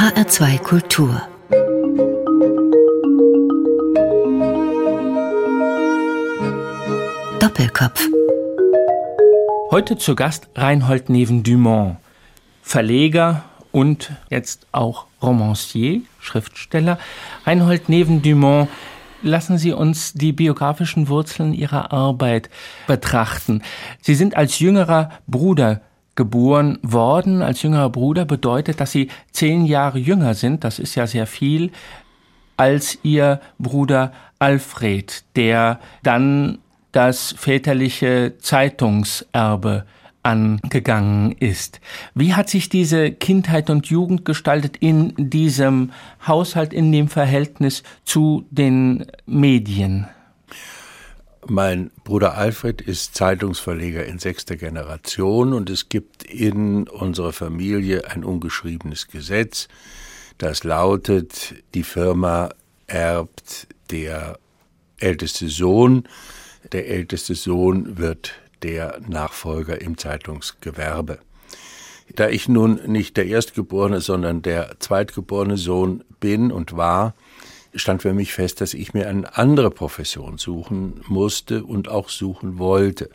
HR2 Kultur Doppelkopf Heute zu Gast Reinhold Neven-Dumont, Verleger und jetzt auch Romancier, Schriftsteller. Reinhold Neven-Dumont, lassen Sie uns die biografischen Wurzeln Ihrer Arbeit betrachten. Sie sind als jüngerer Bruder geboren worden. Als jüngerer Bruder bedeutet, dass Sie zehn Jahre jünger sind, das ist ja sehr viel, als Ihr Bruder Alfred, der dann das väterliche Zeitungserbe angegangen ist. Wie hat sich diese Kindheit und Jugend gestaltet in diesem Haushalt, in dem Verhältnis zu den Medien? Mein Bruder Alfred ist Zeitungsverleger in sechster Generation und es gibt in unserer Familie ein ungeschriebenes Gesetz, das lautet, die Firma erbt der älteste Sohn, der älteste Sohn wird der Nachfolger im Zeitungsgewerbe. Da ich nun nicht der Erstgeborene, sondern der zweitgeborene Sohn bin und war, stand für mich fest, dass ich mir eine andere Profession suchen musste und auch suchen wollte.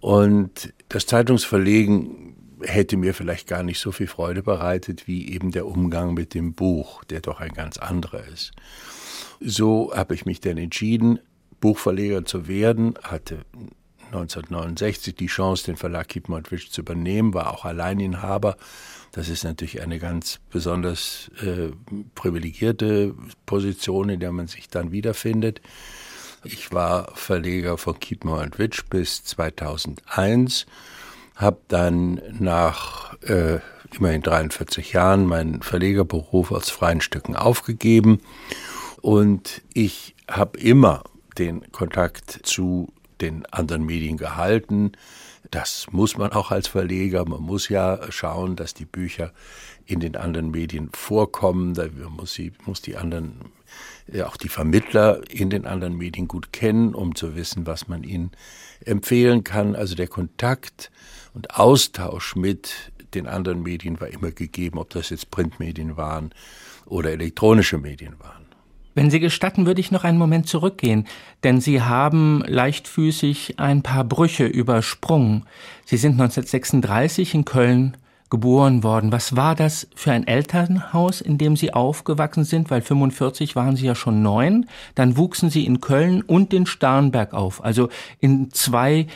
Und das Zeitungsverlegen hätte mir vielleicht gar nicht so viel Freude bereitet wie eben der Umgang mit dem Buch, der doch ein ganz anderer ist. So habe ich mich dann entschieden, Buchverleger zu werden, hatte 1969 die Chance, den Verlag Kiepenheuth zu übernehmen, war auch Alleininhaber. Das ist natürlich eine ganz besonders äh, privilegierte Position, in der man sich dann wiederfindet. Ich war Verleger von Kiepenheuth bis 2001, habe dann nach äh, immerhin 43 Jahren meinen Verlegerberuf aus freien Stücken aufgegeben und ich habe immer den Kontakt zu den anderen Medien gehalten. Das muss man auch als Verleger. Man muss ja schauen, dass die Bücher in den anderen Medien vorkommen. Da muss, sie, muss die anderen, auch die Vermittler in den anderen Medien gut kennen, um zu wissen, was man ihnen empfehlen kann. Also der Kontakt und Austausch mit den anderen Medien war immer gegeben, ob das jetzt Printmedien waren oder elektronische Medien waren. Wenn Sie gestatten, würde ich noch einen Moment zurückgehen, denn Sie haben leichtfüßig ein paar Brüche übersprungen. Sie sind 1936 in Köln geboren worden. Was war das für ein Elternhaus, in dem Sie aufgewachsen sind? Weil 45 waren Sie ja schon neun. Dann wuchsen Sie in Köln und in Starnberg auf. Also in zwei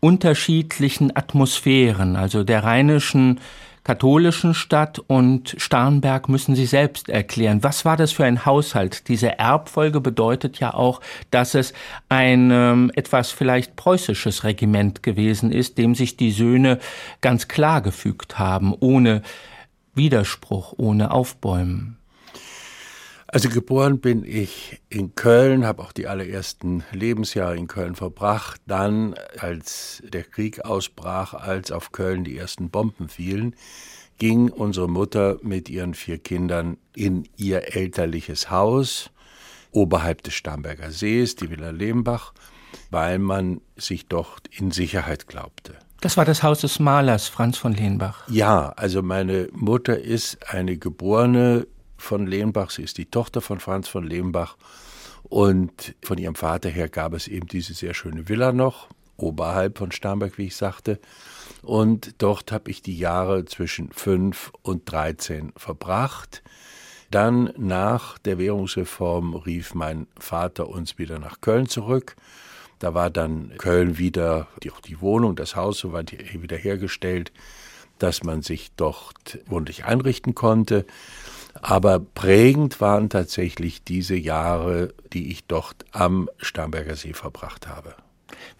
unterschiedlichen Atmosphären, also der rheinischen katholischen Stadt und Starnberg müssen Sie selbst erklären. Was war das für ein Haushalt? Diese Erbfolge bedeutet ja auch, dass es ein ähm, etwas vielleicht preußisches Regiment gewesen ist, dem sich die Söhne ganz klar gefügt haben, ohne Widerspruch, ohne Aufbäumen. Also geboren bin ich in Köln, habe auch die allerersten Lebensjahre in Köln verbracht. Dann, als der Krieg ausbrach, als auf Köln die ersten Bomben fielen, ging unsere Mutter mit ihren vier Kindern in ihr elterliches Haus oberhalb des Starnberger Sees, die Villa Lehmbach, weil man sich dort in Sicherheit glaubte. Das war das Haus des Malers Franz von Lehnbach. Ja, also meine Mutter ist eine geborene von Lehmbach. Sie ist die Tochter von Franz von Lehmbach. Und von ihrem Vater her gab es eben diese sehr schöne Villa noch, oberhalb von Starnberg, wie ich sagte. Und dort habe ich die Jahre zwischen fünf und dreizehn verbracht. Dann nach der Währungsreform rief mein Vater uns wieder nach Köln zurück. Da war dann Köln wieder, die, die Wohnung, das Haus soweit wieder hergestellt, dass man sich dort wohnlich einrichten konnte. Aber prägend waren tatsächlich diese Jahre, die ich dort am Starnberger See verbracht habe.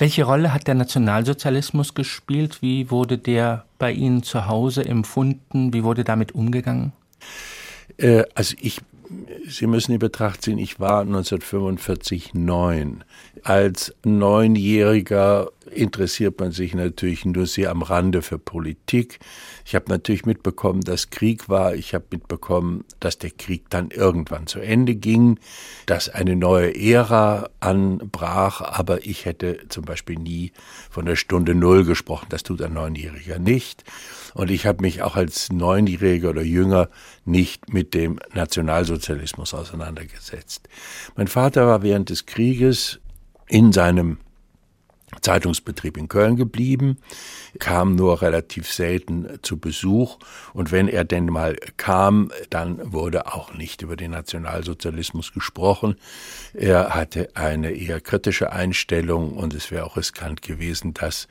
Welche Rolle hat der Nationalsozialismus gespielt? Wie wurde der bei Ihnen zu Hause empfunden? Wie wurde damit umgegangen? Äh, also ich, Sie müssen in Betracht ziehen, ich war 1945 neun. Als Neunjähriger interessiert man sich natürlich nur sehr am Rande für Politik. Ich habe natürlich mitbekommen, dass Krieg war. Ich habe mitbekommen, dass der Krieg dann irgendwann zu Ende ging, dass eine neue Ära anbrach. Aber ich hätte zum Beispiel nie von der Stunde Null gesprochen. Das tut ein Neunjähriger nicht. Und ich habe mich auch als Neunjähriger oder Jünger nicht mit dem Nationalsozialismus auseinandergesetzt. Mein Vater war während des Krieges in seinem Zeitungsbetrieb in Köln geblieben, kam nur relativ selten zu Besuch und wenn er denn mal kam, dann wurde auch nicht über den Nationalsozialismus gesprochen. Er hatte eine eher kritische Einstellung und es wäre auch riskant gewesen, das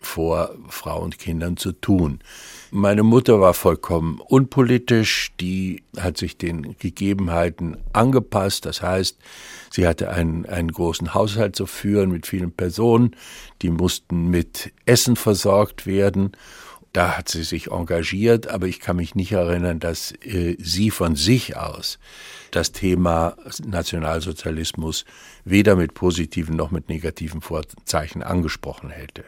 vor Frau und Kindern zu tun. Meine Mutter war vollkommen unpolitisch, die hat sich den Gegebenheiten angepasst, das heißt, sie hatte einen, einen großen Haushalt zu führen mit vielen Personen, die mussten mit Essen versorgt werden. Da hat sie sich engagiert, aber ich kann mich nicht erinnern, dass äh, sie von sich aus das Thema Nationalsozialismus weder mit positiven noch mit negativen Vorzeichen angesprochen hätte.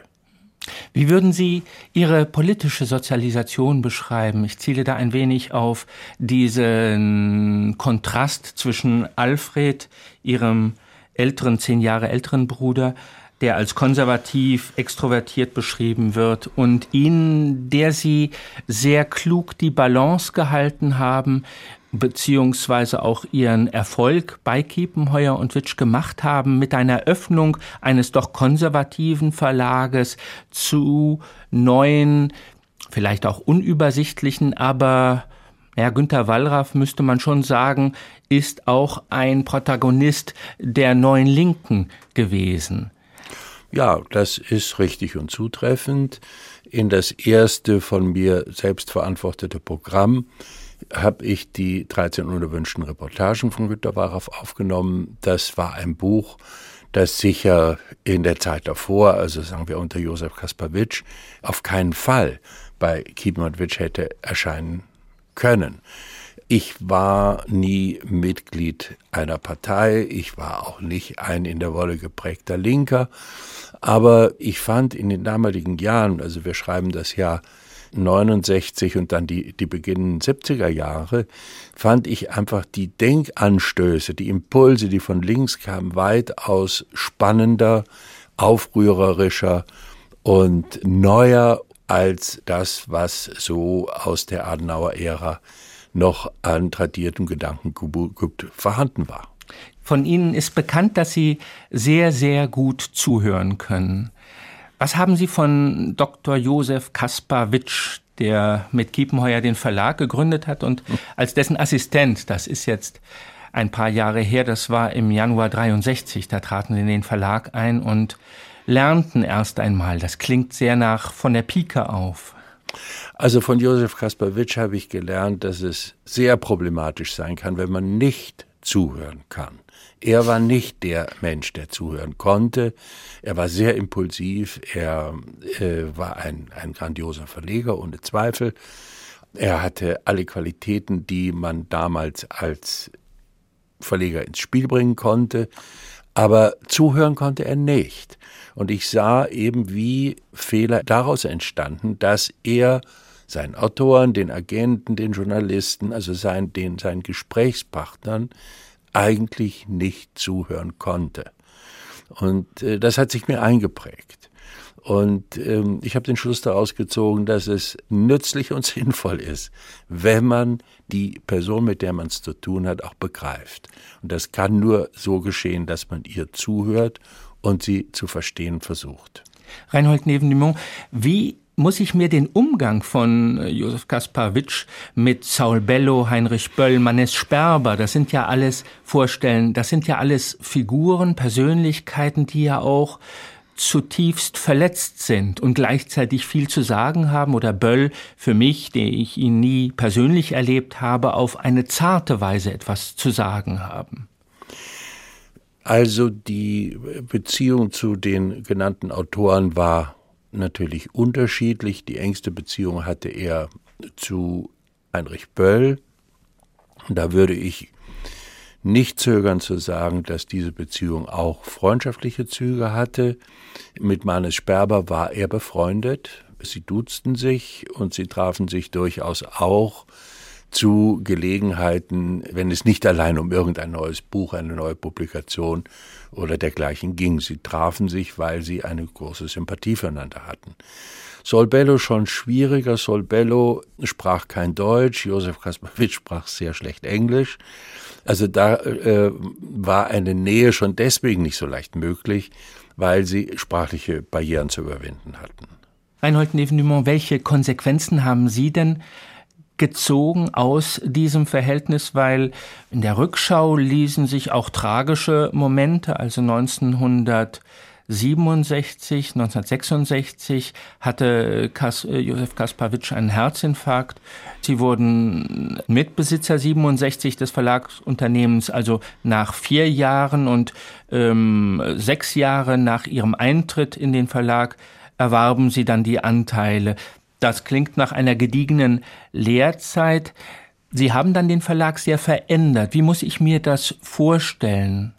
Wie würden Sie Ihre politische Sozialisation beschreiben? Ich ziele da ein wenig auf diesen Kontrast zwischen Alfred, Ihrem älteren, zehn Jahre älteren Bruder, der als konservativ, extrovertiert beschrieben wird, und Ihnen, der Sie sehr klug die Balance gehalten haben beziehungsweise auch ihren Erfolg bei Kiepenheuer und Witsch gemacht haben mit einer Öffnung eines doch konservativen Verlages zu neuen, vielleicht auch unübersichtlichen, aber ja, Günter Wallraff müsste man schon sagen, ist auch ein Protagonist der neuen Linken gewesen. Ja, das ist richtig und zutreffend. In das erste von mir selbst verantwortete Programm habe ich die 13 unerwünschten Reportagen von Günter Wallraff aufgenommen. Das war ein Buch, das sicher in der Zeit davor, also sagen wir unter Josef Kasperwitsch, auf keinen Fall bei Kiepenwitsch hätte erscheinen können. Ich war nie Mitglied einer Partei, ich war auch nicht ein in der Wolle geprägter Linker, aber ich fand in den damaligen Jahren, also wir schreiben das Jahr 69 und dann die, die beginnenden 70er Jahre, fand ich einfach die Denkanstöße, die Impulse, die von links kamen, weitaus spannender, aufrührerischer und neuer als das, was so aus der Adenauer Ära noch an tradiertem Gedankengut vorhanden war. Von Ihnen ist bekannt, dass Sie sehr, sehr gut zuhören können. Was haben Sie von Dr. Josef Kasparwitsch, der mit Kiepenheuer den Verlag gegründet hat und als dessen Assistent, das ist jetzt ein paar Jahre her, das war im Januar 63, da traten sie in den Verlag ein und lernten erst einmal. Das klingt sehr nach von der Pike auf. Also von Josef Kasparwitsch habe ich gelernt, dass es sehr problematisch sein kann, wenn man nicht zuhören kann. Er war nicht der Mensch, der zuhören konnte. Er war sehr impulsiv. Er äh, war ein, ein grandioser Verleger, ohne Zweifel. Er hatte alle Qualitäten, die man damals als Verleger ins Spiel bringen konnte. Aber zuhören konnte er nicht. Und ich sah eben, wie Fehler daraus entstanden, dass er seinen Autoren, den Agenten, den Journalisten, also sein, den, seinen Gesprächspartnern eigentlich nicht zuhören konnte. Und äh, das hat sich mir eingeprägt. Und ähm, ich habe den Schluss daraus gezogen, dass es nützlich und sinnvoll ist, wenn man die Person, mit der man es zu tun hat, auch begreift. Und das kann nur so geschehen, dass man ihr zuhört und sie zu verstehen versucht. Reinhold Neven wie muss ich mir den Umgang von äh, Josef Kasparwitsch mit Saul Bello, Heinrich Böll, Mannes Sperber, das sind ja alles vorstellen, das sind ja alles Figuren, Persönlichkeiten, die ja auch zutiefst verletzt sind und gleichzeitig viel zu sagen haben oder Böll für mich, der ich ihn nie persönlich erlebt habe, auf eine zarte Weise etwas zu sagen haben. Also die Beziehung zu den genannten Autoren war natürlich unterschiedlich. Die engste Beziehung hatte er zu Heinrich Böll. Da würde ich nicht zögern zu sagen, dass diese Beziehung auch freundschaftliche Züge hatte. Mit Manes Sperber war er befreundet. Sie duzten sich und sie trafen sich durchaus auch zu Gelegenheiten, wenn es nicht allein um irgendein neues Buch, eine neue Publikation oder dergleichen ging. Sie trafen sich, weil sie eine große Sympathie füreinander hatten. Solbello schon schwieriger. Solbello sprach kein Deutsch, Josef Kasparowitsch sprach sehr schlecht Englisch. Also da äh, war eine Nähe schon deswegen nicht so leicht möglich, weil sie sprachliche Barrieren zu überwinden hatten. Reinhold Neven welche Konsequenzen haben Sie denn gezogen aus diesem Verhältnis, weil in der Rückschau ließen sich auch tragische Momente, also 1900 67, 1966 hatte Kas äh, Josef Kaspawitsch einen Herzinfarkt. Sie wurden Mitbesitzer 67 des Verlagsunternehmens, also nach vier Jahren und ähm, sechs Jahre nach ihrem Eintritt in den Verlag erwarben sie dann die Anteile. Das klingt nach einer gediegenen Lehrzeit. Sie haben dann den Verlag sehr verändert. Wie muss ich mir das vorstellen?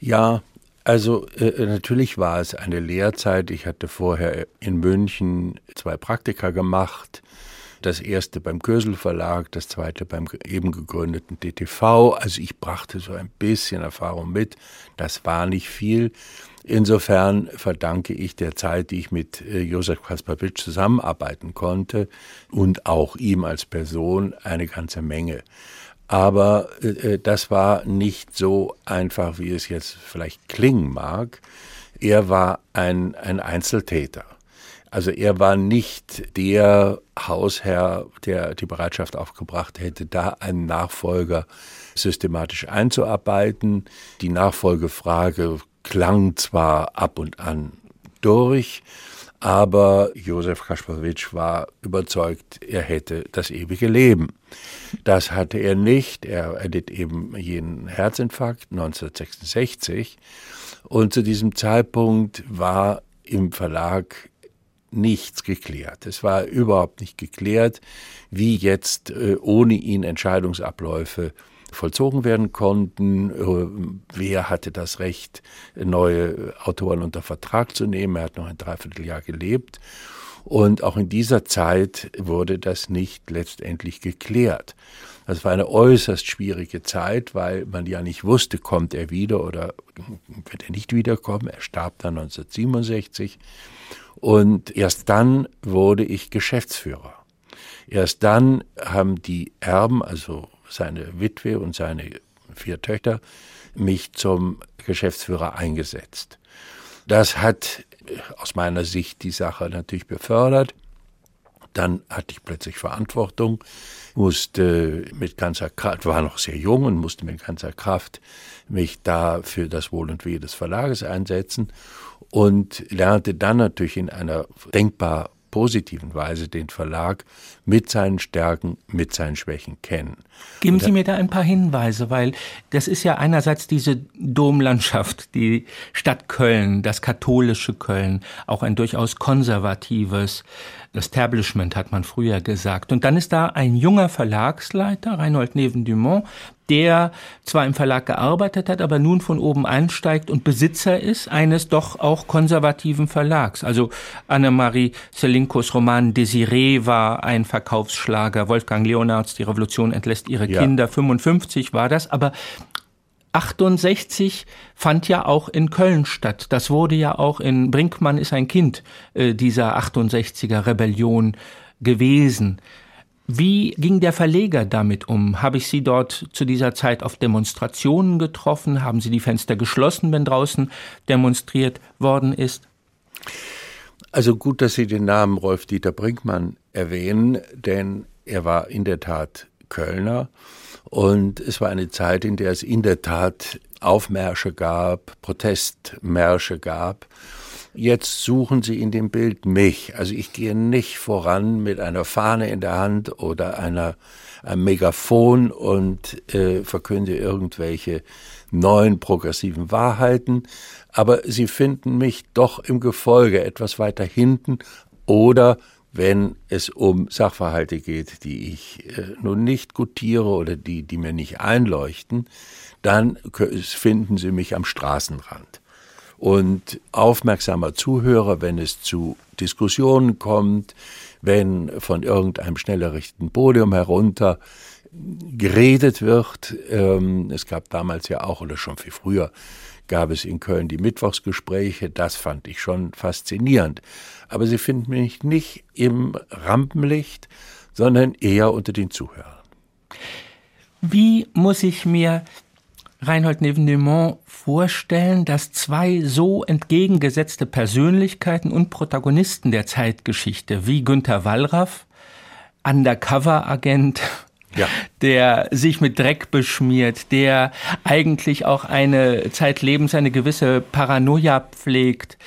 Ja, also äh, natürlich war es eine Lehrzeit. Ich hatte vorher in München zwei Praktika gemacht. Das erste beim Kösel Verlag, das zweite beim eben gegründeten DTV. Also ich brachte so ein bisschen Erfahrung mit. Das war nicht viel. Insofern verdanke ich der Zeit, die ich mit äh, Josef Kaspavitsch zusammenarbeiten konnte und auch ihm als Person eine ganze Menge. Aber äh, äh, das war nicht so einfach, wie es jetzt vielleicht klingen mag. Er war ein, ein Einzeltäter. Also er war nicht der Hausherr, der die Bereitschaft aufgebracht hätte, da einen Nachfolger systematisch einzuarbeiten. Die Nachfolgefrage klang zwar ab und an durch, aber Josef Kasparowitsch war überzeugt, er hätte das ewige Leben. Das hatte er nicht. Er erlitt eben jenen Herzinfarkt 1966 und zu diesem Zeitpunkt war im Verlag nichts geklärt. Es war überhaupt nicht geklärt, wie jetzt äh, ohne ihn Entscheidungsabläufe vollzogen werden konnten. Äh, wer hatte das Recht, neue Autoren unter Vertrag zu nehmen? Er hat noch ein Dreivierteljahr gelebt. Und auch in dieser Zeit wurde das nicht letztendlich geklärt. Das war eine äußerst schwierige Zeit, weil man ja nicht wusste, kommt er wieder oder wird er nicht wiederkommen. Er starb dann 1967. Und erst dann wurde ich Geschäftsführer. Erst dann haben die Erben, also seine Witwe und seine vier Töchter, mich zum Geschäftsführer eingesetzt. Das hat äh, aus meiner Sicht die Sache natürlich befördert. Dann hatte ich plötzlich Verantwortung, musste mit ganzer Kraft, war noch sehr jung und musste mit ganzer Kraft mich da für das Wohl und Wehe des Verlages einsetzen und lernte dann natürlich in einer denkbar positiven Weise den Verlag mit seinen Stärken, mit seinen Schwächen kennen. Geben Sie mir da ein paar Hinweise, weil das ist ja einerseits diese Domlandschaft, die Stadt Köln, das katholische Köln, auch ein durchaus konservatives Establishment, hat man früher gesagt. Und dann ist da ein junger Verlagsleiter, Reinhold Neven-Dumont, der zwar im Verlag gearbeitet hat, aber nun von oben einsteigt und Besitzer ist eines doch auch konservativen Verlags. Also Annemarie Selinkos Roman Desiree war ein Verkaufsschlager, Wolfgang Leonards Die Revolution entlässt ihre ja. Kinder, 55 war das, aber 68 fand ja auch in Köln statt. Das wurde ja auch in Brinkmann ist ein Kind äh, dieser 68er Rebellion gewesen. Wie ging der Verleger damit um? Habe ich Sie dort zu dieser Zeit auf Demonstrationen getroffen? Haben Sie die Fenster geschlossen, wenn draußen demonstriert worden ist? Also gut, dass Sie den Namen Rolf-Dieter Brinkmann erwähnen, denn er war in der Tat Kölner und es war eine Zeit, in der es in der Tat Aufmärsche gab, Protestmärsche gab Jetzt suchen Sie in dem Bild mich. Also ich gehe nicht voran mit einer Fahne in der Hand oder einer, einem Megafon und äh, verkünde irgendwelche neuen progressiven Wahrheiten, aber Sie finden mich doch im Gefolge etwas weiter hinten oder wenn es um Sachverhalte geht, die ich äh, nun nicht gutiere oder die, die mir nicht einleuchten, dann finden Sie mich am Straßenrand. Und aufmerksamer Zuhörer, wenn es zu Diskussionen kommt, wenn von irgendeinem schnell errichteten Podium herunter geredet wird. Ähm, es gab damals ja auch, oder schon viel früher, gab es in Köln die Mittwochsgespräche. Das fand ich schon faszinierend. Aber sie finden mich nicht im Rampenlicht, sondern eher unter den Zuhörern. Wie muss ich mir Reinhold Neven vorstellen, dass zwei so entgegengesetzte Persönlichkeiten und Protagonisten der Zeitgeschichte wie Günter Wallraff, Undercover-Agent, ja. der sich mit Dreck beschmiert, der eigentlich auch eine zeitlebens eine gewisse Paranoia pflegt,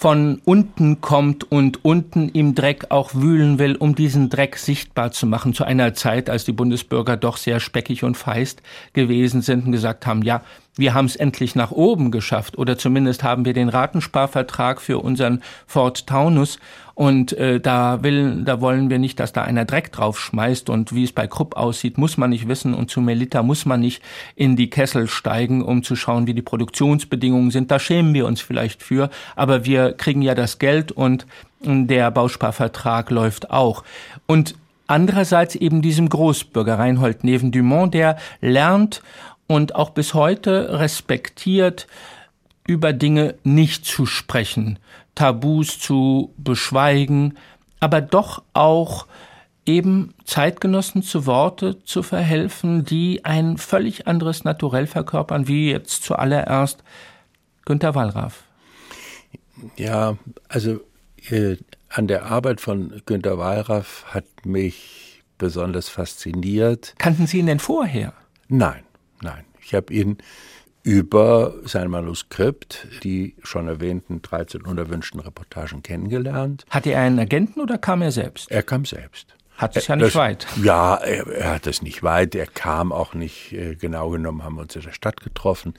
von unten kommt und unten im Dreck auch wühlen will, um diesen Dreck sichtbar zu machen, zu einer Zeit, als die Bundesbürger doch sehr speckig und feist gewesen sind und gesagt haben, ja, wir haben es endlich nach oben geschafft oder zumindest haben wir den Ratensparvertrag für unseren Ford Taunus und äh, da will, da wollen wir nicht, dass da einer Dreck drauf schmeißt und wie es bei Krupp aussieht, muss man nicht wissen und zu Melita muss man nicht in die Kessel steigen, um zu schauen, wie die Produktionsbedingungen sind. Da schämen wir uns vielleicht für, aber wir kriegen ja das Geld und der Bausparvertrag läuft auch. Und andererseits eben diesem Großbürger Reinhold Neven Dumont, der lernt und auch bis heute respektiert, über Dinge nicht zu sprechen, Tabus zu beschweigen, aber doch auch eben Zeitgenossen zu Worte zu verhelfen, die ein völlig anderes Naturell verkörpern, wie jetzt zuallererst Günter Wallraff. Ja, also äh, an der Arbeit von Günter Wallraff hat mich besonders fasziniert. Kannten Sie ihn denn vorher? Nein, nein. Ich habe ihn über sein Manuskript, die schon erwähnten 13 unerwünschten Reportagen kennengelernt. Hatte er einen Agenten oder kam er selbst? Er kam selbst. Hat es ja nicht das, weit. Ja, er, er, hat es nicht weit. Er kam auch nicht, äh, genau genommen haben wir uns in der Stadt getroffen.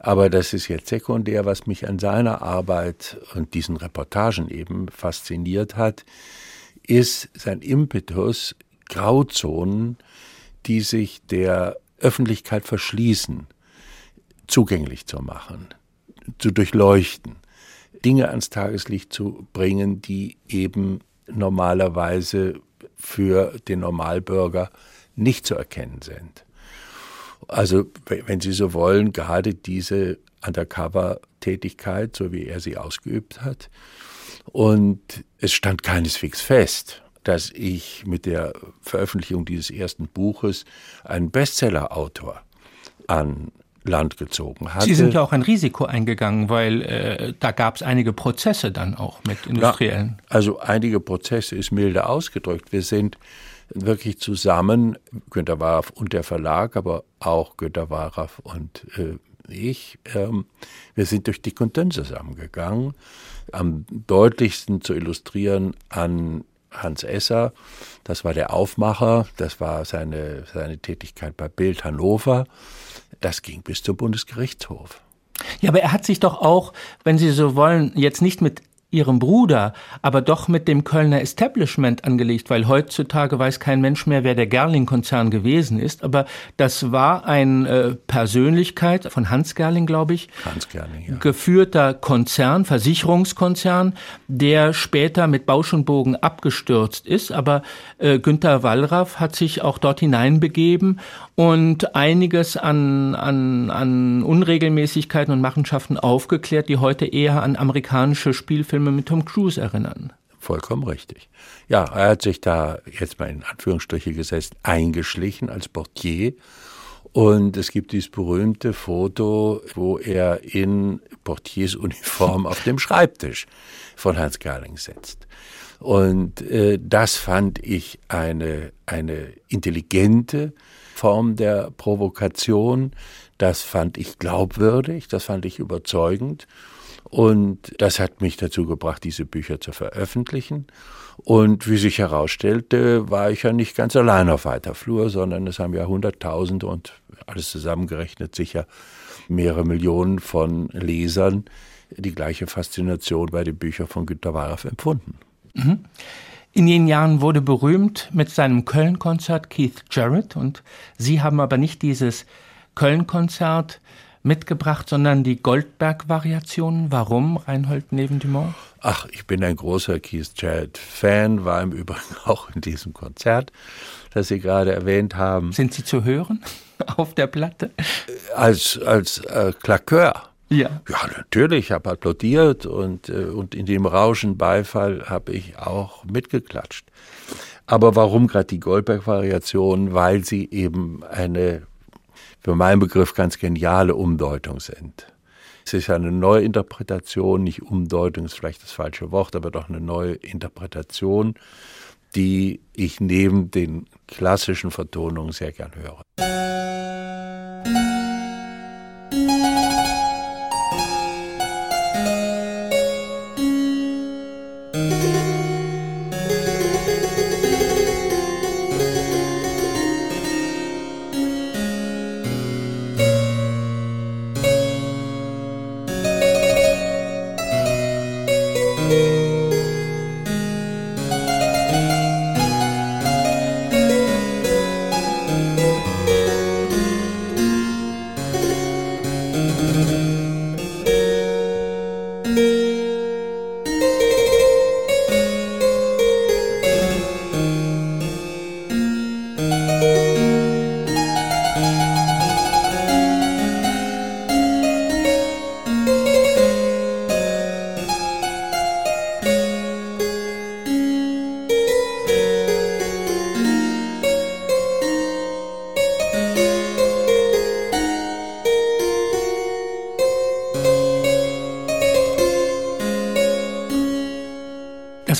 Aber das ist jetzt sekundär, was mich an seiner Arbeit und diesen Reportagen eben fasziniert hat, ist sein Impetus, Grauzonen, die sich der Öffentlichkeit verschließen, zugänglich zu machen, zu durchleuchten, Dinge ans Tageslicht zu bringen, die eben normalerweise für den Normalbürger nicht zu erkennen sind. Also, wenn Sie so wollen, gerade diese Undercover-Tätigkeit, so wie er sie ausgeübt hat. Und es stand keineswegs fest, dass ich mit der Veröffentlichung dieses ersten Buches einen Bestseller-Autor an Land gezogen hatte. Sie sind ja auch ein Risiko eingegangen, weil äh, da gab es einige Prozesse dann auch mit Industriellen. Ja, also einige Prozesse ist milde ausgedrückt. Wir sind wirklich zusammen, Günter Waraff und der Verlag, aber auch Günter Waraff und äh, ich, ähm, wir sind durch dick und dünn zusammengegangen. Am deutlichsten zu illustrieren an Hans Esser, das war der Aufmacher, das war seine, seine Tätigkeit bei Bild Hannover. Das ging bis zum Bundesgerichtshof. Ja, aber er hat sich doch auch, wenn Sie so wollen, jetzt nicht mit ihrem Bruder, aber doch mit dem Kölner Establishment angelegt, weil heutzutage weiß kein Mensch mehr, wer der Gerling-Konzern gewesen ist. Aber das war eine äh, Persönlichkeit von Hans Gerling, glaube ich, Hans Gerling, ja. geführter Konzern, Versicherungskonzern, der später mit Bausch und Bogen abgestürzt ist. Aber äh, Günter Wallraff hat sich auch dort hineinbegeben und einiges an, an, an Unregelmäßigkeiten und Machenschaften aufgeklärt, die heute eher an amerikanische Spielfilme mit Tom Cruise erinnern. Vollkommen richtig. Ja, er hat sich da jetzt mal in Anführungsstriche gesetzt eingeschlichen als Portier. Und es gibt dieses berühmte Foto, wo er in Portiersuniform auf dem Schreibtisch von Hans Gerling sitzt. Und äh, das fand ich eine, eine intelligente, Form der Provokation. Das fand ich glaubwürdig, das fand ich überzeugend. Und das hat mich dazu gebracht, diese Bücher zu veröffentlichen. Und wie sich herausstellte, war ich ja nicht ganz allein auf weiter Flur, sondern es haben ja Hunderttausende und alles zusammengerechnet sicher mehrere Millionen von Lesern die gleiche Faszination bei den Büchern von Günter Wallraff empfunden. Mhm. In jenen Jahren wurde berühmt mit seinem Köln-Konzert Keith Jarrett und Sie haben aber nicht dieses Köln-Konzert mitgebracht, sondern die Goldberg-Variationen. Warum, Reinhold Nevendumont? Ach, ich bin ein großer Keith Jarrett-Fan, war im Übrigen auch in diesem Konzert, das Sie gerade erwähnt haben. Sind Sie zu hören auf der Platte? Als, als äh, Klakeur. Ja. Ja, natürlich, ich habe applaudiert und, äh, und in dem Rauschen Beifall habe ich auch mitgeklatscht. Aber warum gerade die Goldberg-Variation? Weil sie eben eine, für meinen Begriff, ganz geniale Umdeutung sind. Es ist eine Neuinterpretation, nicht Umdeutung ist vielleicht das falsche Wort, aber doch eine neue Interpretation, die ich neben den klassischen Vertonungen sehr gern höre.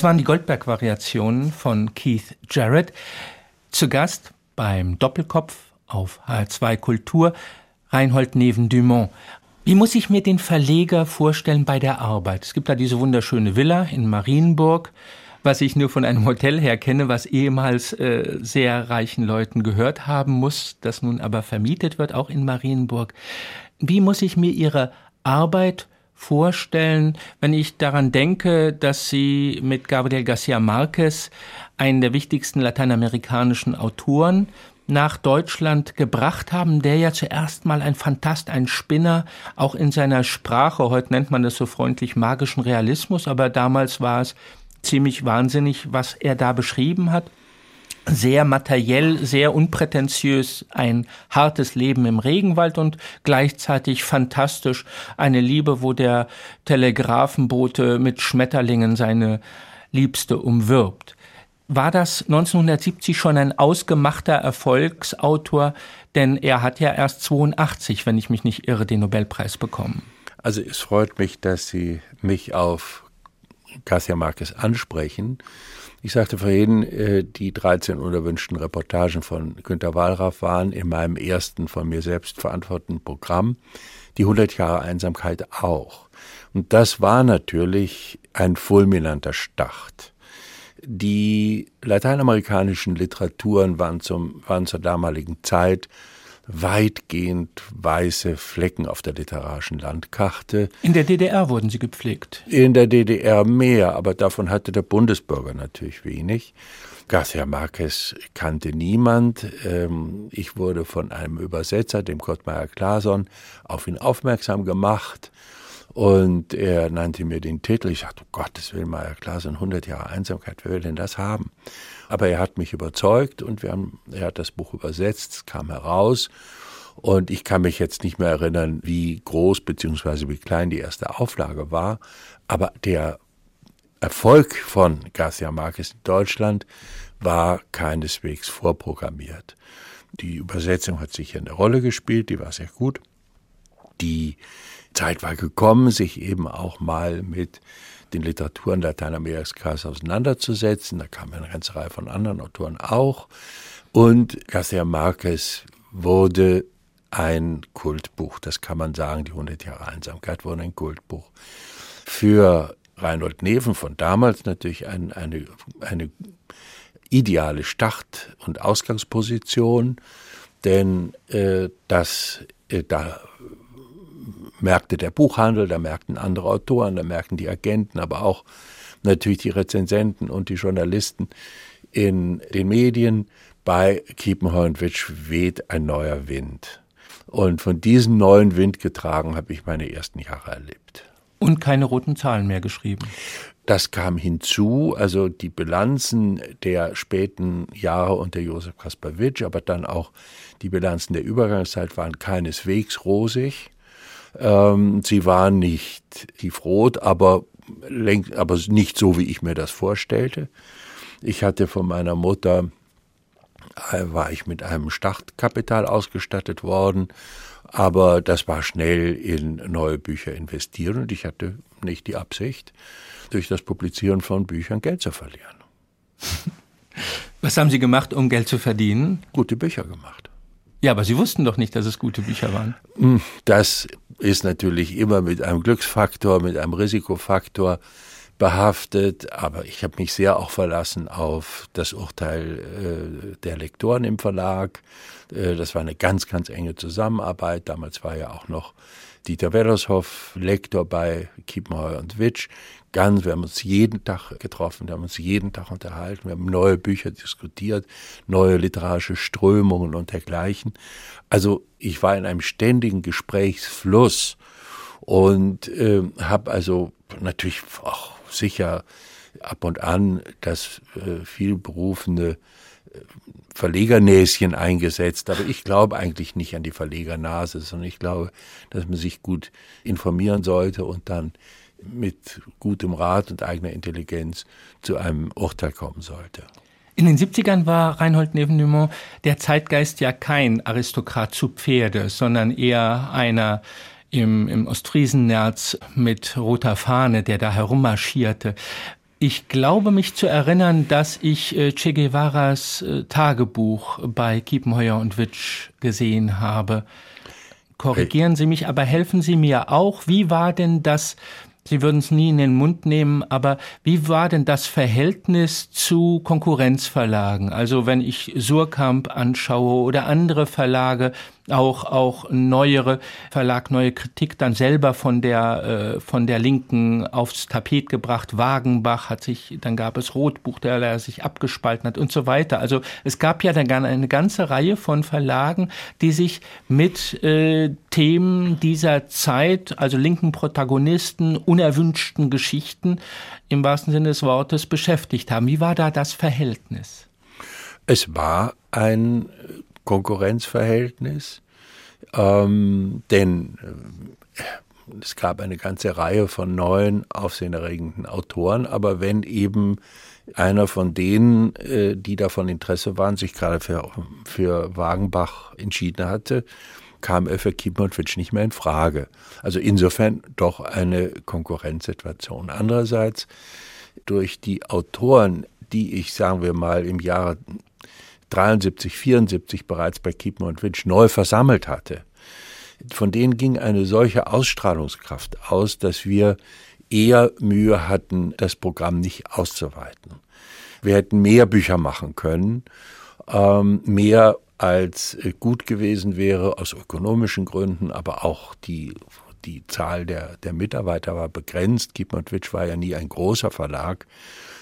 Waren die Goldberg-Variationen von Keith Jarrett. Zu Gast beim Doppelkopf auf HR2 Kultur Reinhold Neven-Dumont. Wie muss ich mir den Verleger vorstellen bei der Arbeit? Es gibt da diese wunderschöne Villa in Marienburg, was ich nur von einem Hotel her kenne, was ehemals äh, sehr reichen Leuten gehört haben muss, das nun aber vermietet wird, auch in Marienburg. Wie muss ich mir Ihre Arbeit vorstellen, wenn ich daran denke, dass Sie mit Gabriel Garcia Marquez einen der wichtigsten lateinamerikanischen Autoren nach Deutschland gebracht haben, der ja zuerst mal ein Fantast, ein Spinner, auch in seiner Sprache, heute nennt man das so freundlich magischen Realismus, aber damals war es ziemlich wahnsinnig, was er da beschrieben hat sehr materiell, sehr unprätentiös, ein hartes Leben im Regenwald und gleichzeitig fantastisch eine Liebe, wo der Telegrafenbote mit Schmetterlingen seine Liebste umwirbt. War das 1970 schon ein ausgemachter Erfolgsautor? Denn er hat ja erst 82, wenn ich mich nicht irre, den Nobelpreis bekommen. Also es freut mich, dass Sie mich auf Garcia Marquez ansprechen. Ich sagte vorhin, äh, die 13 unerwünschten Reportagen von Günter Wallraff waren in meinem ersten von mir selbst verantworteten Programm, die 100 Jahre Einsamkeit auch. Und das war natürlich ein fulminanter Start. Die lateinamerikanischen Literaturen waren, zum, waren zur damaligen Zeit weitgehend weiße Flecken auf der literarischen Landkarte. In der DDR wurden sie gepflegt. In der DDR mehr, aber davon hatte der Bundesbürger natürlich wenig. Garcia Marquez kannte niemand. Ähm, ich wurde von einem Übersetzer, dem Kurt Meyer Clason, auf ihn aufmerksam gemacht. Und er nannte mir den Titel. Ich sagte, oh Gottes Willen, Meyer Clason, 100 Jahre Einsamkeit, wer will denn das haben? Aber er hat mich überzeugt und wir haben, er hat das Buch übersetzt, es kam heraus. Und ich kann mich jetzt nicht mehr erinnern, wie groß bzw. wie klein die erste Auflage war. Aber der Erfolg von Garcia Marquez in Deutschland war keineswegs vorprogrammiert. Die Übersetzung hat sicher eine Rolle gespielt, die war sehr gut. Die Zeit war gekommen, sich eben auch mal mit den Literaturen Lateinamerikas auseinanderzusetzen. Da kam eine ganze Reihe von anderen Autoren auch. Und Garcia Marquez wurde ein Kultbuch. Das kann man sagen. Die 100 Jahre Einsamkeit wurde ein Kultbuch. Für Reinhold Neven von damals natürlich ein, eine, eine ideale Start- und Ausgangsposition, denn äh, das, äh, da merkte der Buchhandel, da merkten andere Autoren, da merkten die Agenten, aber auch natürlich die Rezensenten und die Journalisten in den Medien. Bei Kiepenheuer und Witsch weht ein neuer Wind. Und von diesem neuen Wind getragen habe ich meine ersten Jahre erlebt. Und keine roten Zahlen mehr geschrieben. Das kam hinzu, also die Bilanzen der späten Jahre unter Josef Kasperwitsch, aber dann auch die Bilanzen der Übergangszeit waren keineswegs rosig. Ähm, sie waren nicht tiefrot, aber, aber nicht so, wie ich mir das vorstellte. Ich hatte von meiner Mutter, äh, war ich mit einem Startkapital ausgestattet worden, aber das war schnell in neue Bücher investieren und ich hatte nicht die Absicht, durch das Publizieren von Büchern Geld zu verlieren. Was haben Sie gemacht, um Geld zu verdienen? Gute Bücher gemacht. Ja, aber Sie wussten doch nicht, dass es gute Bücher waren. Hm, das ist natürlich immer mit einem Glücksfaktor, mit einem Risikofaktor behaftet, aber ich habe mich sehr auch verlassen auf das Urteil äh, der Lektoren im Verlag. Äh, das war eine ganz, ganz enge Zusammenarbeit. Damals war ja auch noch Dieter Wellershoff Lektor bei Kiepenheuer und Witsch. Ganz, wir haben uns jeden Tag getroffen, wir haben uns jeden Tag unterhalten, wir haben neue Bücher diskutiert, neue literarische Strömungen und dergleichen. Also ich war in einem ständigen Gesprächsfluss und äh, habe also natürlich auch sicher ab und an das äh, vielberufene äh, Verlegernäschen eingesetzt, aber ich glaube eigentlich nicht an die Verlegernase, sondern ich glaube, dass man sich gut informieren sollte und dann mit gutem Rat und eigener Intelligenz zu einem Urteil kommen sollte. In den 70ern war Reinhold Neven der Zeitgeist ja kein Aristokrat zu Pferde, sondern eher einer im, im Ostfriesennerz mit roter Fahne, der da herummarschierte. Ich glaube mich zu erinnern, dass ich äh, Che Guevaras äh, Tagebuch bei Kiepenheuer und Witsch gesehen habe. Korrigieren Sie mich, aber helfen Sie mir auch. Wie war denn das Sie würden es nie in den Mund nehmen, aber wie war denn das Verhältnis zu Konkurrenzverlagen? Also wenn ich Surkamp anschaue oder andere Verlage, auch auch neuere Verlag Neue Kritik dann selber von der äh, von der Linken aufs Tapet gebracht. Wagenbach hat sich, dann gab es Rotbuch, der sich abgespalten hat und so weiter. Also es gab ja dann eine ganze Reihe von Verlagen, die sich mit äh, Themen dieser Zeit, also linken Protagonisten, unerwünschten Geschichten im wahrsten Sinne des Wortes beschäftigt haben. Wie war da das Verhältnis? Es war ein Konkurrenzverhältnis, ähm, denn äh, es gab eine ganze Reihe von neuen, aufsehenerregenden Autoren, aber wenn eben einer von denen, äh, die davon Interesse waren, sich gerade für, für Wagenbach entschieden hatte, kam er für Kiepenheuer nicht mehr in Frage. Also insofern doch eine Konkurrenzsituation. Andererseits durch die Autoren, die ich, sagen wir mal, im Jahre 73, 74 bereits bei Kiepen und Witsch neu versammelt hatte, von denen ging eine solche Ausstrahlungskraft aus, dass wir eher Mühe hatten, das Programm nicht auszuweiten. Wir hätten mehr Bücher machen können, ähm, mehr als gut gewesen wäre aus ökonomischen Gründen, aber auch die, die Zahl der, der Mitarbeiter war begrenzt. Kiepmann-Twitch war ja nie ein großer Verlag.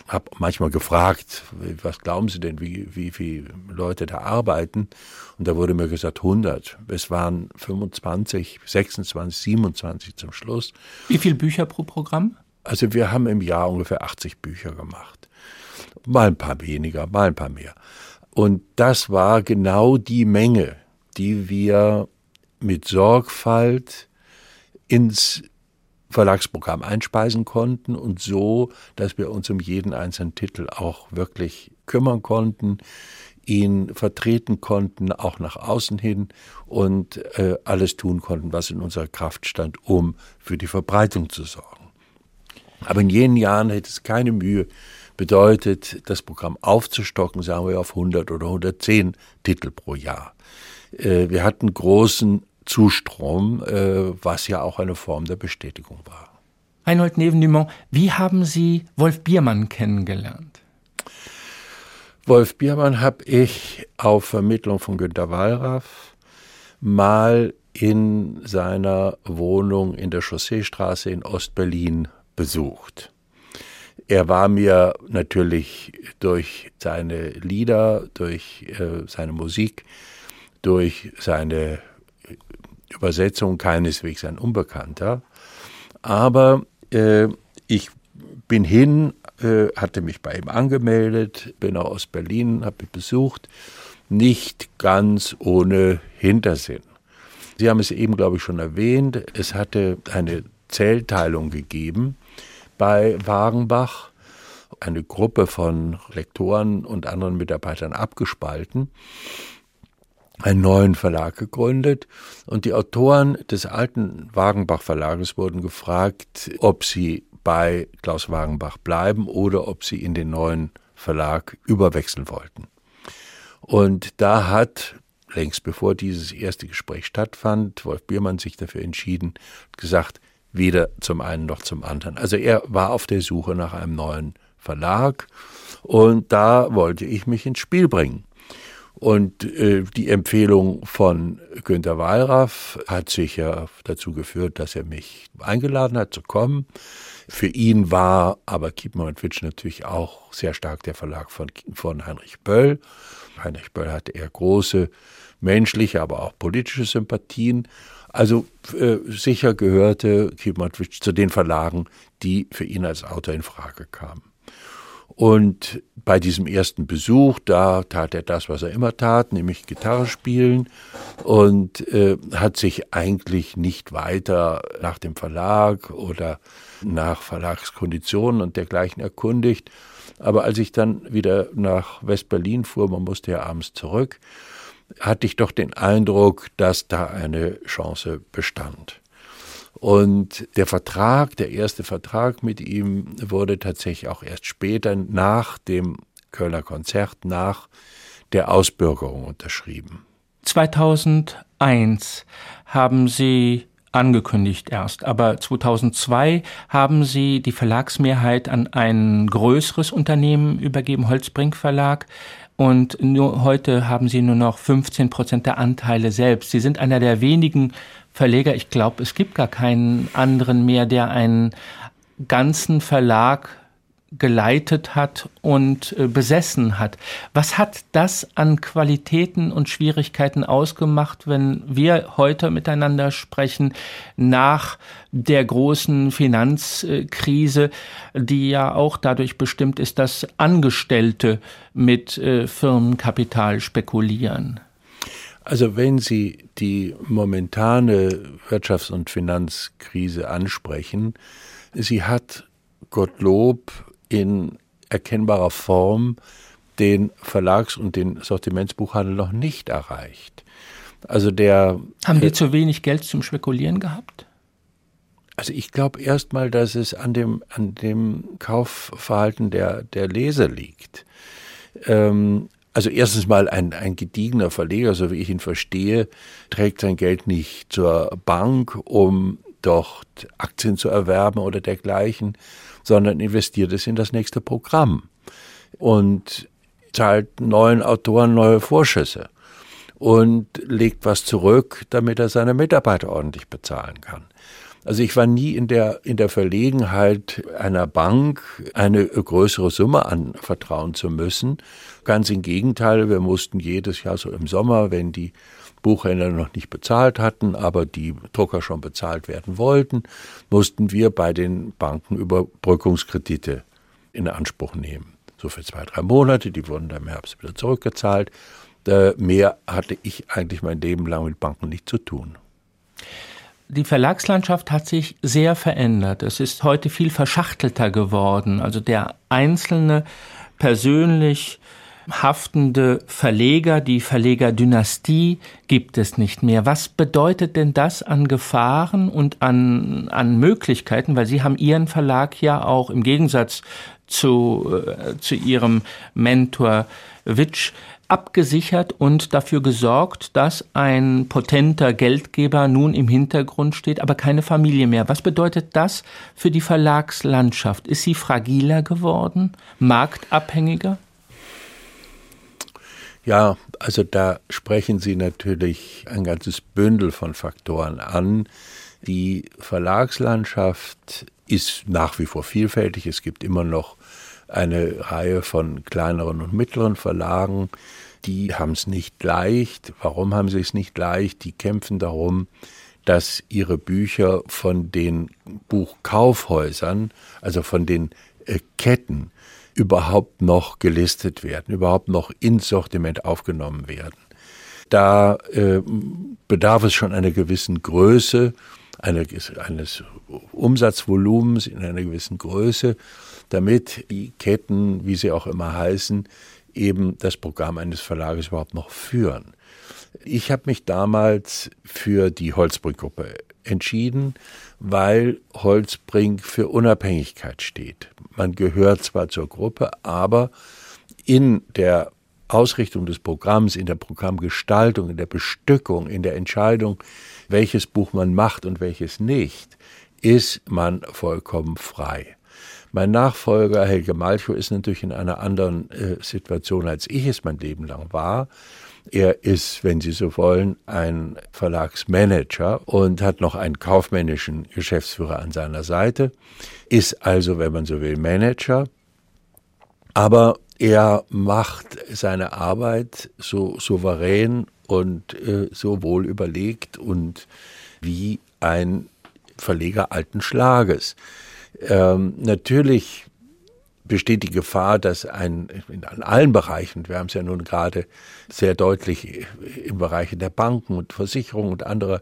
Hab manchmal gefragt, was glauben Sie denn, wie, wie viele Leute da arbeiten? Und da wurde mir gesagt 100. Es waren 25, 26, 27 zum Schluss. Wie viele Bücher pro Programm? Also wir haben im Jahr ungefähr 80 Bücher gemacht. Mal ein paar weniger, mal ein paar mehr. Und das war genau die Menge, die wir mit Sorgfalt ins Verlagsprogramm einspeisen konnten und so, dass wir uns um jeden einzelnen Titel auch wirklich kümmern konnten, ihn vertreten konnten, auch nach außen hin und äh, alles tun konnten, was in unserer Kraft stand, um für die Verbreitung zu sorgen. Aber in jenen Jahren hätte es keine Mühe bedeutet, das Programm aufzustocken, sagen wir auf 100 oder 110 Titel pro Jahr. Äh, wir hatten großen Zustrom, äh, was ja auch eine Form der Bestätigung war. Reinhold Neven-Dumont, wie haben Sie Wolf Biermann kennengelernt? Wolf Biermann habe ich auf Vermittlung von Günter Wallraff mal in seiner Wohnung in der Chausseestraße in Ostberlin besucht. Er war mir natürlich durch seine Lieder, durch äh, seine Musik, durch seine Übersetzung keineswegs ein Unbekannter. Aber äh, ich bin hin, äh, hatte mich bei ihm angemeldet, bin auch aus Berlin, habe ihn besucht, nicht ganz ohne Hintersinn. Sie haben es eben, glaube ich, schon erwähnt. Es hatte eine Zellteilung gegeben bei Wagenbach, eine Gruppe von Lektoren und anderen Mitarbeitern abgespalten, einen neuen Verlag gegründet und die Autoren des alten Wagenbach Verlages wurden gefragt, ob sie bei Klaus Wagenbach bleiben oder ob sie in den neuen Verlag überwechseln wollten. Und da hat, längst bevor dieses erste Gespräch stattfand, Wolf Biermann sich dafür entschieden, gesagt, weder zum einen noch zum anderen. Also er war auf der Suche nach einem neuen Verlag und da wollte ich mich ins Spiel bringen. Und äh, die Empfehlung von Günter Wallraff hat sicher dazu geführt, dass er mich eingeladen hat zu kommen. Für ihn war aber Kiepenheuer und Witsch natürlich auch sehr stark der Verlag von, von Heinrich Böll. Heinrich Böll hatte eher große menschliche, aber auch politische Sympathien. Also äh, sicher gehörte Kiepenheuer und Witsch zu den Verlagen, die für ihn als Autor in Frage kamen. Und bei diesem ersten Besuch, da tat er das, was er immer tat, nämlich Gitarre spielen und äh, hat sich eigentlich nicht weiter nach dem Verlag oder nach Verlagskonditionen und dergleichen erkundigt. Aber als ich dann wieder nach West-Berlin fuhr, man musste ja abends zurück, hatte ich doch den Eindruck, dass da eine Chance bestand. Und der Vertrag, der erste Vertrag mit ihm wurde tatsächlich auch erst später nach dem Kölner Konzert, nach der Ausbürgerung unterschrieben. 2001 haben Sie angekündigt erst, aber 2002 haben Sie die Verlagsmehrheit an ein größeres Unternehmen übergeben, Holzbrink Verlag. Und nur heute haben Sie nur noch 15 Prozent der Anteile selbst. Sie sind einer der wenigen Verleger, ich glaube, es gibt gar keinen anderen mehr, der einen ganzen Verlag geleitet hat und äh, besessen hat. Was hat das an Qualitäten und Schwierigkeiten ausgemacht, wenn wir heute miteinander sprechen nach der großen Finanzkrise, die ja auch dadurch bestimmt ist, dass Angestellte mit äh, Firmenkapital spekulieren? Also wenn Sie die momentane Wirtschafts- und Finanzkrise ansprechen, sie hat Gottlob in erkennbarer Form den Verlags- und den Sortimentsbuchhandel noch nicht erreicht. Also der haben die äh, zu wenig Geld zum Spekulieren gehabt? Also ich glaube erstmal, dass es an dem an dem Kaufverhalten der der Leser liegt. Ähm, also erstens mal ein, ein gediegener Verleger, so wie ich ihn verstehe, trägt sein Geld nicht zur Bank, um dort Aktien zu erwerben oder dergleichen, sondern investiert es in das nächste Programm und zahlt neuen Autoren neue Vorschüsse und legt was zurück, damit er seine Mitarbeiter ordentlich bezahlen kann. Also ich war nie in der, in der Verlegenheit, einer Bank eine größere Summe anvertrauen zu müssen. Ganz im Gegenteil, wir mussten jedes Jahr so im Sommer, wenn die Buchhändler noch nicht bezahlt hatten, aber die Drucker schon bezahlt werden wollten, mussten wir bei den Banken Überbrückungskredite in Anspruch nehmen. So für zwei, drei Monate, die wurden dann im Herbst wieder zurückgezahlt. Äh, mehr hatte ich eigentlich mein Leben lang mit Banken nicht zu tun. Die Verlagslandschaft hat sich sehr verändert. Es ist heute viel verschachtelter geworden. Also der einzelne persönlich haftende Verleger, die Verlegerdynastie gibt es nicht mehr. Was bedeutet denn das an Gefahren und an, an Möglichkeiten? Weil Sie haben Ihren Verlag ja auch im Gegensatz zu, äh, zu Ihrem Mentor Witsch abgesichert und dafür gesorgt, dass ein potenter Geldgeber nun im Hintergrund steht, aber keine Familie mehr. Was bedeutet das für die Verlagslandschaft? Ist sie fragiler geworden, marktabhängiger? Ja, also da sprechen Sie natürlich ein ganzes Bündel von Faktoren an. Die Verlagslandschaft ist nach wie vor vielfältig. Es gibt immer noch eine Reihe von kleineren und mittleren Verlagen, die haben es nicht leicht. Warum haben sie es nicht leicht? Die kämpfen darum, dass ihre Bücher von den Buchkaufhäusern, also von den äh, Ketten, überhaupt noch gelistet werden, überhaupt noch ins Sortiment aufgenommen werden. Da äh, bedarf es schon einer gewissen Größe, eine, eines Umsatzvolumens in einer gewissen Größe, damit die Ketten, wie sie auch immer heißen, eben das Programm eines Verlages überhaupt noch führen. Ich habe mich damals für die Holzbrink-Gruppe entschieden, weil Holzbrink für Unabhängigkeit steht. Man gehört zwar zur Gruppe, aber in der Ausrichtung des Programms, in der Programmgestaltung, in der Bestückung, in der Entscheidung, welches Buch man macht und welches nicht, ist man vollkommen frei. Mein Nachfolger Helge Malchow ist natürlich in einer anderen äh, Situation, als ich es mein Leben lang war. Er ist, wenn Sie so wollen, ein Verlagsmanager und hat noch einen kaufmännischen Geschäftsführer an seiner Seite, ist also, wenn man so will, Manager. Aber er macht seine Arbeit so souverän und äh, so wohl überlegt und wie ein Verleger alten Schlages. Ähm, natürlich besteht die Gefahr, dass ein, in allen Bereichen, wir haben es ja nun gerade sehr deutlich im Bereich der Banken und Versicherungen und anderer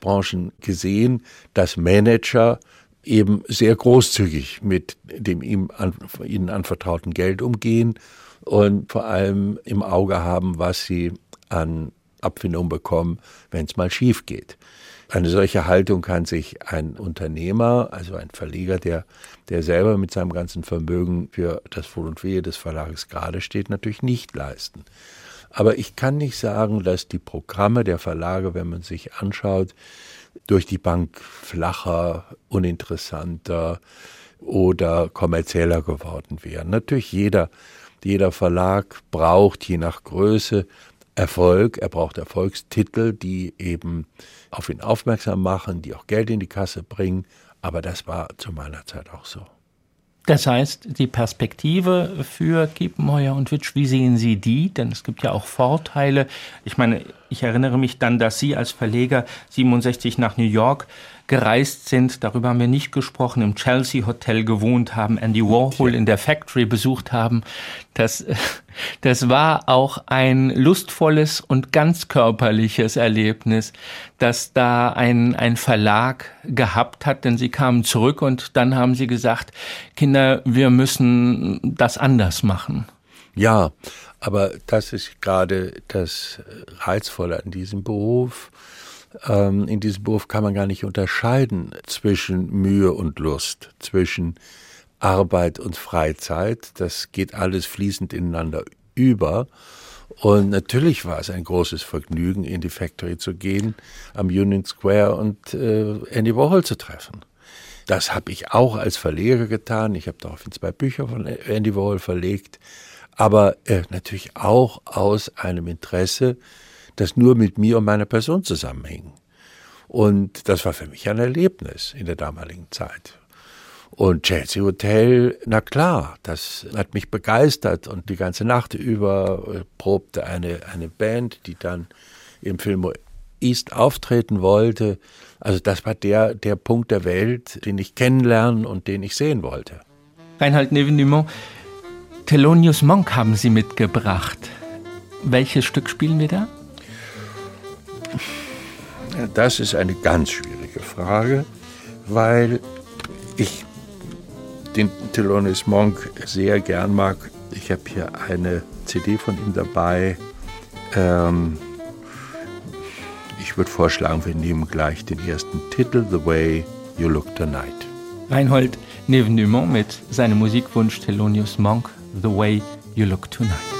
Branchen gesehen, dass Manager eben sehr großzügig mit dem ihm an, ihnen anvertrauten Geld umgehen und vor allem im Auge haben, was sie an Abfindung bekommen, wenn es mal schief geht. Eine solche Haltung kann sich ein Unternehmer, also ein Verleger, der, der selber mit seinem ganzen Vermögen für das Wohl und Wehe des Verlages gerade steht, natürlich nicht leisten. Aber ich kann nicht sagen, dass die Programme der Verlage, wenn man sich anschaut, durch die Bank flacher, uninteressanter oder kommerzieller geworden wären. Natürlich jeder, jeder Verlag braucht je nach Größe Erfolg, er braucht Erfolgstitel, die eben auf ihn aufmerksam machen, die auch Geld in die Kasse bringen, aber das war zu meiner Zeit auch so. Das heißt, die Perspektive für Kiepenheuer und Witsch, wie sehen Sie die? Denn es gibt ja auch Vorteile. Ich meine, ich erinnere mich dann, dass Sie als Verleger 67 nach New York gereist sind, darüber haben wir nicht gesprochen, im Chelsea Hotel gewohnt haben, Andy Warhol in der Factory besucht haben. Das, das war auch ein lustvolles und ganz körperliches Erlebnis, dass da ein, ein Verlag gehabt hat, denn sie kamen zurück und dann haben sie gesagt, Kinder, wir müssen das anders machen. Ja, aber das ist gerade das Reizvolle an diesem Beruf ähm, in diesem Beruf kann man gar nicht unterscheiden zwischen Mühe und Lust, zwischen Arbeit und Freizeit. Das geht alles fließend ineinander über. Und natürlich war es ein großes Vergnügen, in die Factory zu gehen, am Union Square und äh, Andy Warhol zu treffen. Das habe ich auch als Verleger getan. Ich habe daraufhin zwei Bücher von Andy Warhol verlegt, aber äh, natürlich auch aus einem Interesse, das nur mit mir und meiner Person zusammenhing. Und das war für mich ein Erlebnis in der damaligen Zeit. Und Chelsea Hotel, na klar, das hat mich begeistert und die ganze Nacht über äh, probte eine, eine Band, die dann im Film East auftreten wollte. Also das war der, der Punkt der Welt, den ich kennenlernen und den ich sehen wollte. Reinhard Nevenumont, Thelonious Monk haben Sie mitgebracht. Welches Stück spielen wir da? Das ist eine ganz schwierige Frage, weil ich den Thelonious Monk sehr gern mag. Ich habe hier eine CD von ihm dabei. Ähm, ich würde vorschlagen, wir nehmen gleich den ersten Titel, The Way You Look Tonight. Reinhold Nevenumont mit seinem Musikwunsch Thelonious Monk, The Way You Look Tonight.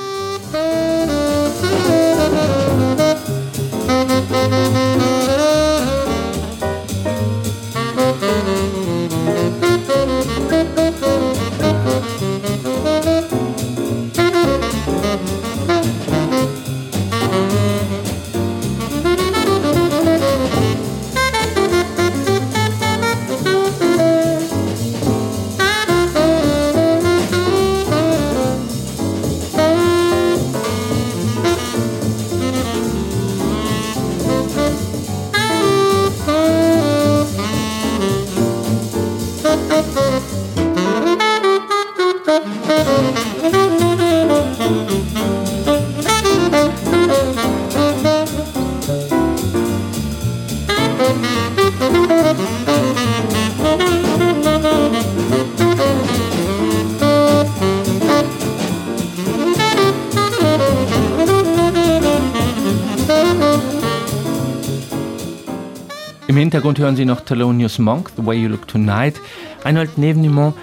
Im Hintergrund hören Sie noch Thelonious Monk, The Way You Look Tonight. Reinhold Nevenimont,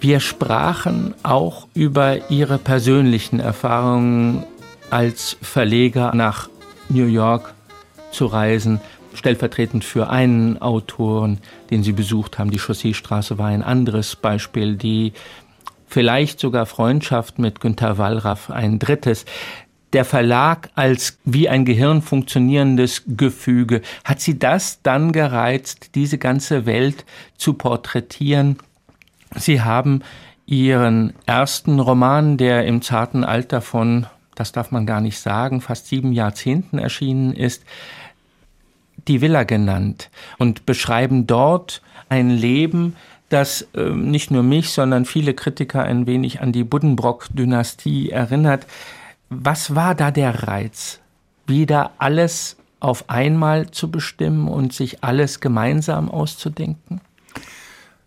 wir sprachen auch über Ihre persönlichen Erfahrungen als Verleger nach New York zu reisen, stellvertretend für einen Autoren, den Sie besucht haben. Die Chausseestraße war ein anderes Beispiel, die vielleicht sogar Freundschaft mit Günter Wallraff ein drittes. Der Verlag als wie ein Gehirn funktionierendes Gefüge, hat Sie das dann gereizt, diese ganze Welt zu porträtieren? Sie haben Ihren ersten Roman, der im zarten Alter von, das darf man gar nicht sagen, fast sieben Jahrzehnten erschienen ist, die Villa genannt und beschreiben dort ein Leben, das äh, nicht nur mich, sondern viele Kritiker ein wenig an die Buddenbrock-Dynastie erinnert. Was war da der Reiz? Wieder alles auf einmal zu bestimmen und sich alles gemeinsam auszudenken?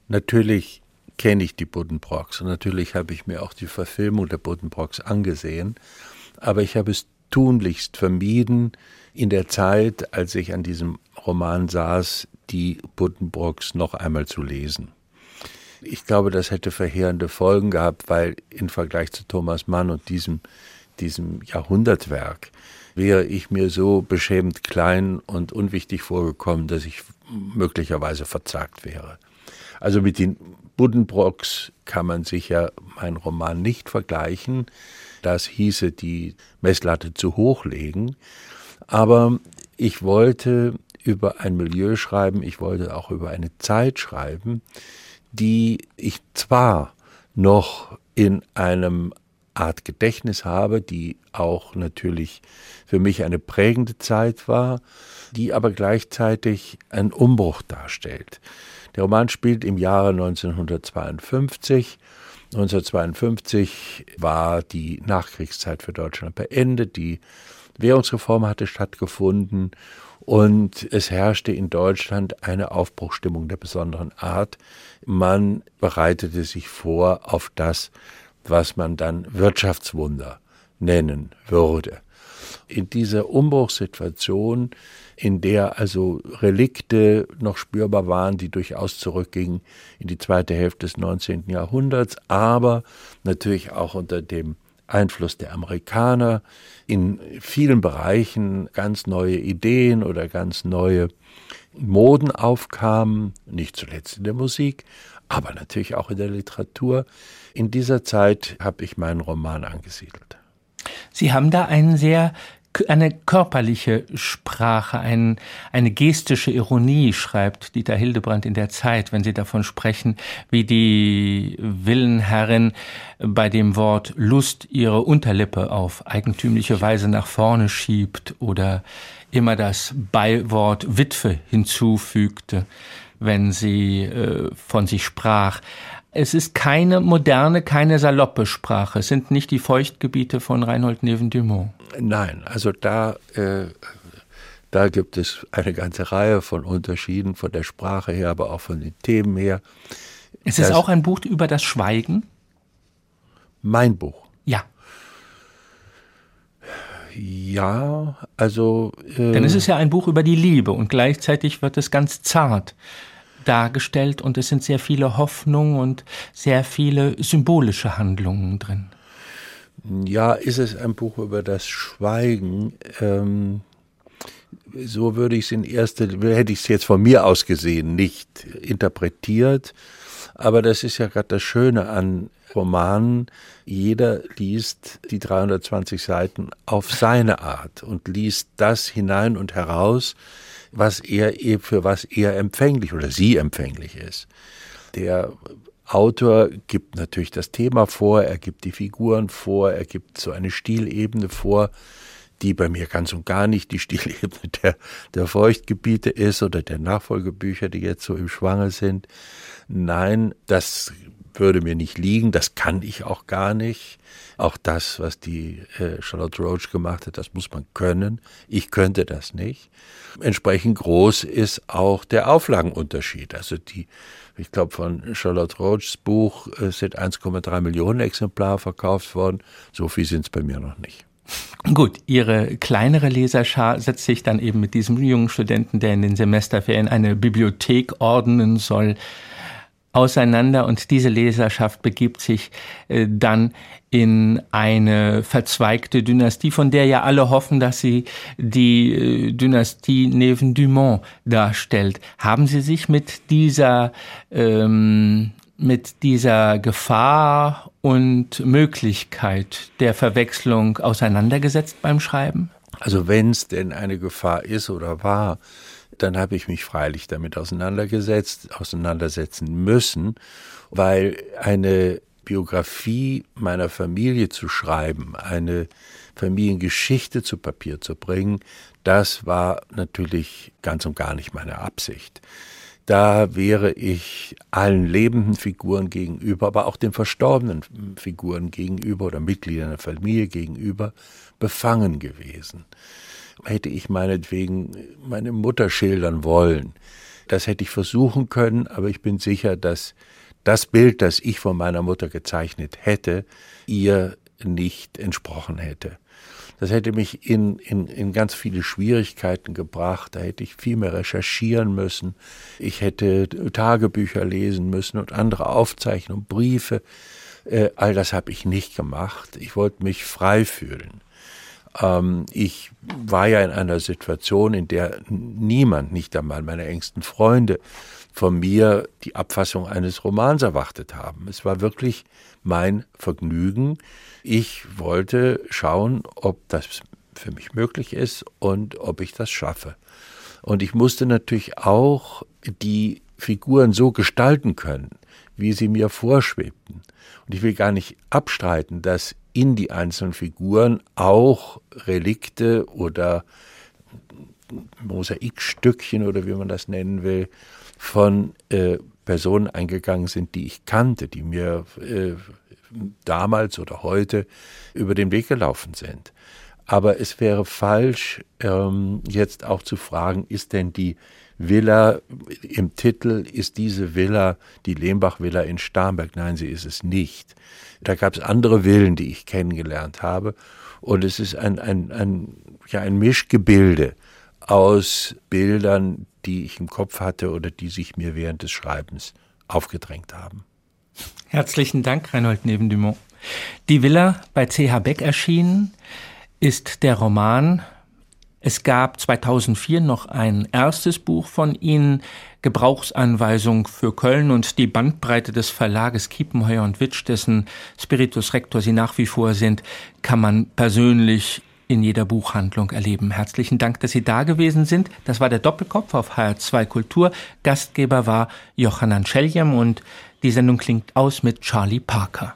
Natürlich kenne ich die Buddenbrocks und natürlich habe ich mir auch die Verfilmung der Buddenbrocks angesehen, aber ich habe es tunlichst vermieden, in der Zeit, als ich an diesem Roman saß, die Buddenbrocks noch einmal zu lesen. Ich glaube, das hätte verheerende Folgen gehabt, weil im Vergleich zu Thomas Mann und diesem, diesem Jahrhundertwerk wäre ich mir so beschämend klein und unwichtig vorgekommen, dass ich möglicherweise verzagt wäre. Also mit den Buddenbrocks kann man sicher mein Roman nicht vergleichen. Das hieße die Messlatte zu hoch legen. Aber ich wollte über ein Milieu schreiben, ich wollte auch über eine Zeit schreiben, die ich zwar noch in einem Art Gedächtnis habe, die auch natürlich für mich eine prägende Zeit war, die aber gleichzeitig einen Umbruch darstellt. Der Roman spielt im Jahre 1952. 1952 war die Nachkriegszeit für Deutschland beendet, die Währungsreform hatte stattgefunden und es herrschte in Deutschland eine Aufbruchstimmung der besonderen Art. Man bereitete sich vor auf das, was man dann Wirtschaftswunder nennen würde. In dieser Umbruchssituation, in der also Relikte noch spürbar waren, die durchaus zurückgingen in die zweite Hälfte des 19. Jahrhunderts, aber natürlich auch unter dem Einfluss der Amerikaner, in vielen Bereichen ganz neue Ideen oder ganz neue Moden aufkamen, nicht zuletzt in der Musik, aber natürlich auch in der Literatur. In dieser Zeit habe ich meinen Roman angesiedelt. Sie haben da einen sehr eine körperliche Sprache, ein, eine gestische Ironie, schreibt Dieter Hildebrand in der Zeit, wenn Sie davon sprechen, wie die Villenherrin bei dem Wort Lust ihre Unterlippe auf eigentümliche Weise nach vorne schiebt oder immer das Beiwort Witwe hinzufügte, wenn sie äh, von sich sprach. Es ist keine moderne, keine saloppe Sprache. Es sind nicht die Feuchtgebiete von Reinhold Neven-Dumont. Nein, also da, äh, da gibt es eine ganze Reihe von Unterschieden von der Sprache her, aber auch von den Themen her. Es ist das, auch ein Buch über das Schweigen. Mein Buch. Ja. Ja, also. Äh, Denn es ist ja ein Buch über die Liebe und gleichzeitig wird es ganz zart dargestellt und es sind sehr viele Hoffnungen und sehr viele symbolische Handlungen drin. Ja, ist es ein Buch über das Schweigen? Ähm, so würde ich es in erster, hätte ich es jetzt von mir aus gesehen nicht interpretiert. Aber das ist ja gerade das Schöne an Romanen. Jeder liest die 320 Seiten auf seine Art und liest das hinein und heraus, was er eben für was er empfänglich oder sie empfänglich ist. Der Autor gibt natürlich das Thema vor, er gibt die Figuren vor, er gibt so eine Stilebene vor, die bei mir ganz und gar nicht die Stilebene der, der Feuchtgebiete ist oder der Nachfolgebücher, die jetzt so im Schwange sind. Nein, das würde mir nicht liegen, das kann ich auch gar nicht. Auch das, was die äh, Charlotte Roach gemacht hat, das muss man können. Ich könnte das nicht. Entsprechend groß ist auch der Auflagenunterschied. Also die, ich glaube, von Charlotte Roachs Buch äh, sind 1,3 Millionen Exemplare verkauft worden. So viel sind es bei mir noch nicht. Gut, Ihre kleinere Leserschar setzt sich dann eben mit diesem jungen Studenten, der in den Semesterferien eine Bibliothek ordnen soll, auseinander und diese Leserschaft begibt sich äh, dann in eine verzweigte Dynastie, von der ja alle hoffen, dass sie die äh, Dynastie Neven Dumont darstellt. Haben Sie sich mit dieser ähm, mit dieser Gefahr und Möglichkeit der Verwechslung auseinandergesetzt beim Schreiben? Also wenn es denn eine Gefahr ist oder war, dann habe ich mich freilich damit auseinandergesetzt, auseinandersetzen müssen, weil eine Biografie meiner Familie zu schreiben, eine Familiengeschichte zu Papier zu bringen, das war natürlich ganz und gar nicht meine Absicht. Da wäre ich allen lebenden Figuren gegenüber, aber auch den verstorbenen Figuren gegenüber oder Mitgliedern der Familie gegenüber befangen gewesen hätte ich meinetwegen meine Mutter schildern wollen. Das hätte ich versuchen können, aber ich bin sicher, dass das Bild, das ich von meiner Mutter gezeichnet hätte, ihr nicht entsprochen hätte. Das hätte mich in, in, in ganz viele Schwierigkeiten gebracht. Da hätte ich viel mehr recherchieren müssen. Ich hätte Tagebücher lesen müssen und andere Aufzeichnungen, Briefe. Äh, all das habe ich nicht gemacht. Ich wollte mich frei fühlen. Ähm, ich war ja in einer Situation, in der niemand, nicht einmal meine engsten Freunde, von mir die Abfassung eines Romans erwartet haben. Es war wirklich mein Vergnügen. Ich wollte schauen, ob das für mich möglich ist und ob ich das schaffe. Und ich musste natürlich auch die Figuren so gestalten können, wie sie mir vorschwebten. Und ich will gar nicht abstreiten, dass in die einzelnen Figuren auch Relikte oder Mosaikstückchen oder wie man das nennen will, von äh, Personen eingegangen sind, die ich kannte, die mir äh, damals oder heute über den Weg gelaufen sind. Aber es wäre falsch, ähm, jetzt auch zu fragen, ist denn die Villa im Titel, ist diese Villa die Lehmbach-Villa in Starnberg? Nein, sie ist es nicht. Da gab es andere Villen, die ich kennengelernt habe. Und es ist ein, ein, ein, ja, ein Mischgebilde aus Bildern, die ich im Kopf hatte oder die sich mir während des Schreibens aufgedrängt haben. Herzlichen Dank, Reinhold Nebendumont. Die Villa bei CH Beck erschienen ist der Roman es gab 2004 noch ein erstes Buch von Ihnen, Gebrauchsanweisung für Köln und die Bandbreite des Verlages Kiepenheuer und Witsch, dessen Spiritus Rector Sie nach wie vor sind, kann man persönlich in jeder Buchhandlung erleben. Herzlichen Dank, dass Sie da gewesen sind. Das war der Doppelkopf auf HR2 Kultur. Gastgeber war Johannan Scheljem und die Sendung klingt aus mit Charlie Parker.